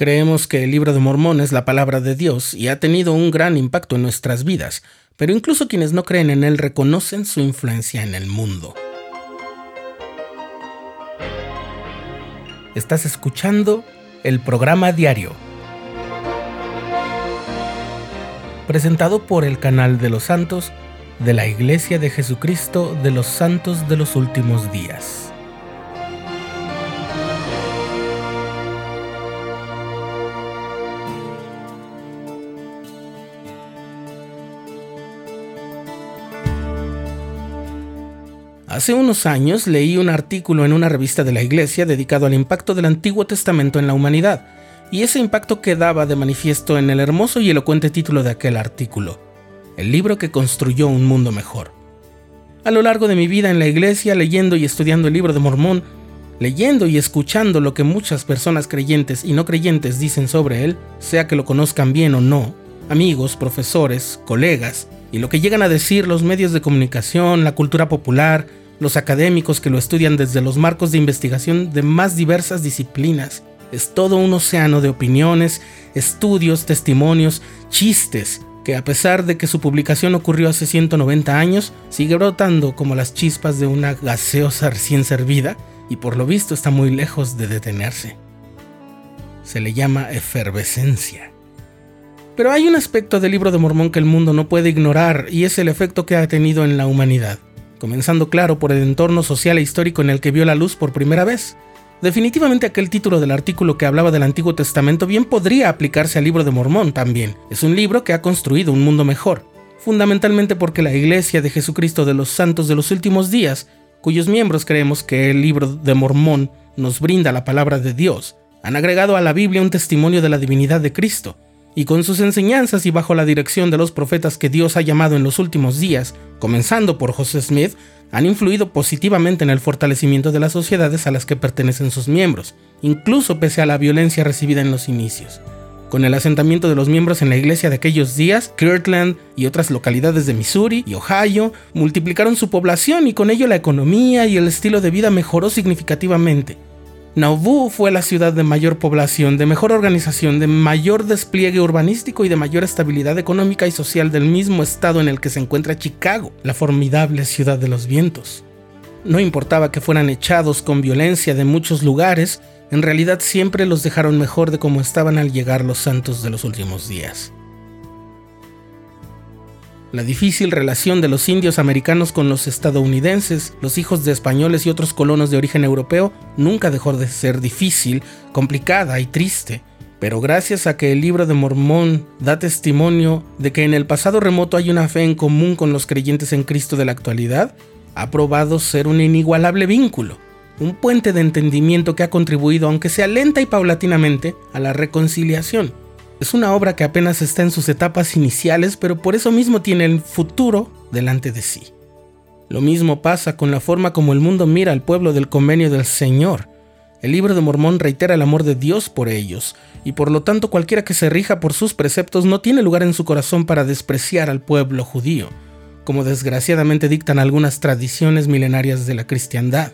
Creemos que el libro de Mormón es la palabra de Dios y ha tenido un gran impacto en nuestras vidas, pero incluso quienes no creen en él reconocen su influencia en el mundo. Estás escuchando el programa diario, presentado por el canal de los santos de la Iglesia de Jesucristo de los Santos de los Últimos Días. Hace unos años leí un artículo en una revista de la Iglesia dedicado al impacto del Antiguo Testamento en la humanidad, y ese impacto quedaba de manifiesto en el hermoso y elocuente título de aquel artículo, el libro que construyó un mundo mejor. A lo largo de mi vida en la Iglesia, leyendo y estudiando el libro de Mormón, leyendo y escuchando lo que muchas personas creyentes y no creyentes dicen sobre él, sea que lo conozcan bien o no, amigos, profesores, colegas, y lo que llegan a decir los medios de comunicación, la cultura popular, los académicos que lo estudian desde los marcos de investigación de más diversas disciplinas. Es todo un océano de opiniones, estudios, testimonios, chistes, que a pesar de que su publicación ocurrió hace 190 años, sigue brotando como las chispas de una gaseosa recién servida y por lo visto está muy lejos de detenerse. Se le llama efervescencia. Pero hay un aspecto del libro de Mormón que el mundo no puede ignorar y es el efecto que ha tenido en la humanidad comenzando claro por el entorno social e histórico en el que vio la luz por primera vez. Definitivamente aquel título del artículo que hablaba del Antiguo Testamento bien podría aplicarse al libro de Mormón también. Es un libro que ha construido un mundo mejor, fundamentalmente porque la Iglesia de Jesucristo de los Santos de los Últimos Días, cuyos miembros creemos que el libro de Mormón nos brinda la palabra de Dios, han agregado a la Biblia un testimonio de la divinidad de Cristo, y con sus enseñanzas y bajo la dirección de los profetas que Dios ha llamado en los últimos días, comenzando por José Smith, han influido positivamente en el fortalecimiento de las sociedades a las que pertenecen sus miembros, incluso pese a la violencia recibida en los inicios. Con el asentamiento de los miembros en la iglesia de aquellos días, Kirtland y otras localidades de Missouri y Ohio multiplicaron su población y con ello la economía y el estilo de vida mejoró significativamente. Nauvoo fue la ciudad de mayor población, de mejor organización, de mayor despliegue urbanístico y de mayor estabilidad económica y social del mismo estado en el que se encuentra Chicago, la formidable ciudad de los vientos. No importaba que fueran echados con violencia de muchos lugares, en realidad siempre los dejaron mejor de como estaban al llegar los santos de los últimos días. La difícil relación de los indios americanos con los estadounidenses, los hijos de españoles y otros colonos de origen europeo, nunca dejó de ser difícil, complicada y triste. Pero gracias a que el libro de Mormón da testimonio de que en el pasado remoto hay una fe en común con los creyentes en Cristo de la actualidad, ha probado ser un inigualable vínculo, un puente de entendimiento que ha contribuido, aunque sea lenta y paulatinamente, a la reconciliación. Es una obra que apenas está en sus etapas iniciales, pero por eso mismo tiene el futuro delante de sí. Lo mismo pasa con la forma como el mundo mira al pueblo del convenio del Señor. El libro de Mormón reitera el amor de Dios por ellos, y por lo tanto cualquiera que se rija por sus preceptos no tiene lugar en su corazón para despreciar al pueblo judío, como desgraciadamente dictan algunas tradiciones milenarias de la cristiandad.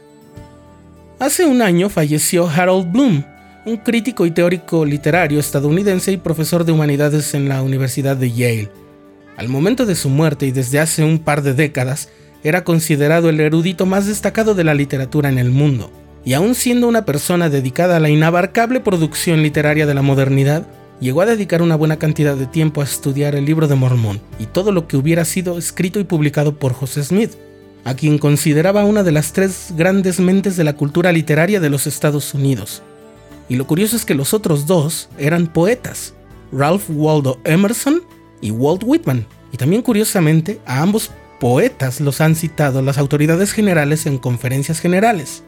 Hace un año falleció Harold Bloom, un crítico y teórico literario estadounidense y profesor de humanidades en la Universidad de Yale. Al momento de su muerte y desde hace un par de décadas, era considerado el erudito más destacado de la literatura en el mundo, y aún siendo una persona dedicada a la inabarcable producción literaria de la modernidad, llegó a dedicar una buena cantidad de tiempo a estudiar el libro de Mormón y todo lo que hubiera sido escrito y publicado por José Smith, a quien consideraba una de las tres grandes mentes de la cultura literaria de los Estados Unidos. Y lo curioso es que los otros dos eran poetas, Ralph Waldo Emerson y Walt Whitman. Y también curiosamente a ambos poetas los han citado las autoridades generales en conferencias generales.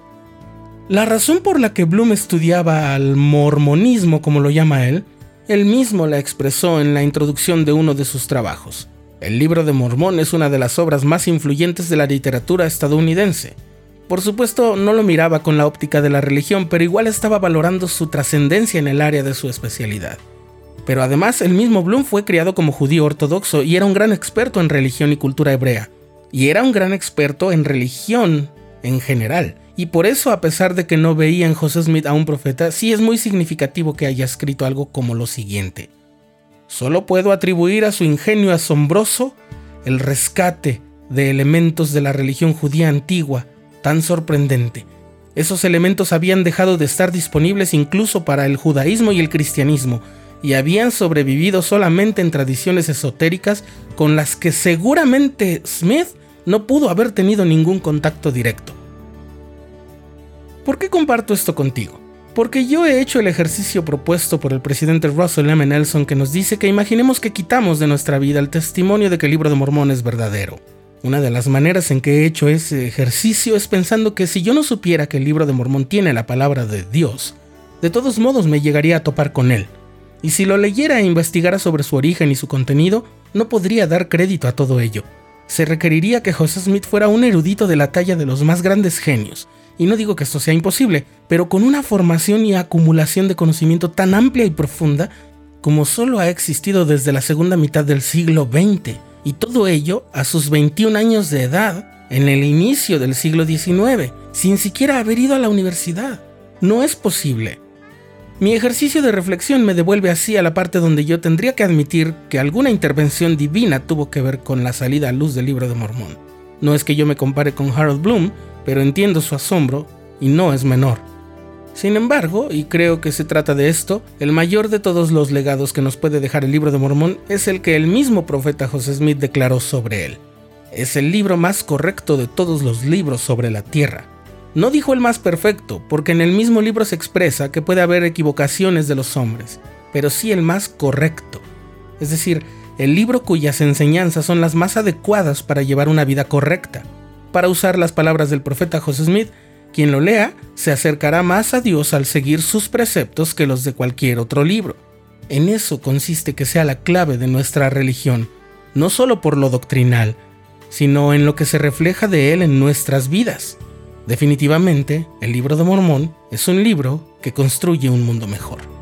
La razón por la que Bloom estudiaba al mormonismo, como lo llama él, él mismo la expresó en la introducción de uno de sus trabajos. El libro de Mormón es una de las obras más influyentes de la literatura estadounidense por supuesto, no lo miraba con la óptica de la religión, pero igual estaba valorando su trascendencia en el área de su especialidad. Pero además, el mismo Bloom fue criado como judío ortodoxo y era un gran experto en religión y cultura hebrea. Y era un gran experto en religión en general, Y por eso, a pesar de que no veía en José Smith a un profeta, sí es muy significativo que haya escrito algo como lo siguiente. Solo puedo atribuir a su ingenio asombroso el rescate de elementos de la religión judía antigua, tan sorprendente. Esos elementos habían dejado de estar disponibles incluso para el judaísmo y el cristianismo, y habían sobrevivido solamente en tradiciones esotéricas con las que seguramente Smith no pudo haber tenido ningún contacto directo. ¿Por qué comparto esto contigo? Porque yo he hecho el ejercicio propuesto por el presidente Russell M. Nelson que nos dice que imaginemos que quitamos de nuestra vida el testimonio de que el libro de Mormón es verdadero. Una de las maneras en que he hecho ese ejercicio es pensando que si yo no supiera que el libro de Mormón tiene la palabra de Dios, de todos modos me llegaría a topar con él. Y si lo leyera e investigara sobre su origen y su contenido, no podría dar crédito a todo ello. Se requeriría que José Smith fuera un erudito de la talla de los más grandes genios, y no digo que esto sea imposible, pero con una formación y acumulación de conocimiento tan amplia y profunda como solo ha existido desde la segunda mitad del siglo XX, y todo ello a sus 21 años de edad, en el inicio del siglo XIX, sin siquiera haber ido a la universidad. No es posible. Mi ejercicio de reflexión me devuelve así a la parte donde yo tendría que admitir que alguna intervención divina tuvo que ver con la salida a luz del libro de Mormón. No es que yo me compare con Harold Bloom, pero entiendo su asombro y no es menor. Sin embargo, y creo que se trata de esto, el mayor de todos los legados que nos puede dejar el libro de Mormón es el que el mismo profeta José Smith declaró sobre él. Es el libro más correcto de todos los libros sobre la tierra no dijo el más perfecto, porque en el mismo libro se expresa que puede haber equivocaciones de los hombres, pero sí el más correcto. Es decir, el libro cuyas enseñanzas son las más adecuadas para llevar una vida correcta. Para usar las palabras del profeta José Smith, quien lo lea se acercará más a Dios al seguir sus preceptos que los de cualquier otro libro. En eso consiste que sea la clave de nuestra religión, no solo por lo doctrinal, sino en lo que se refleja de él en nuestras vidas. Definitivamente, el libro de Mormón es un libro que construye un mundo mejor.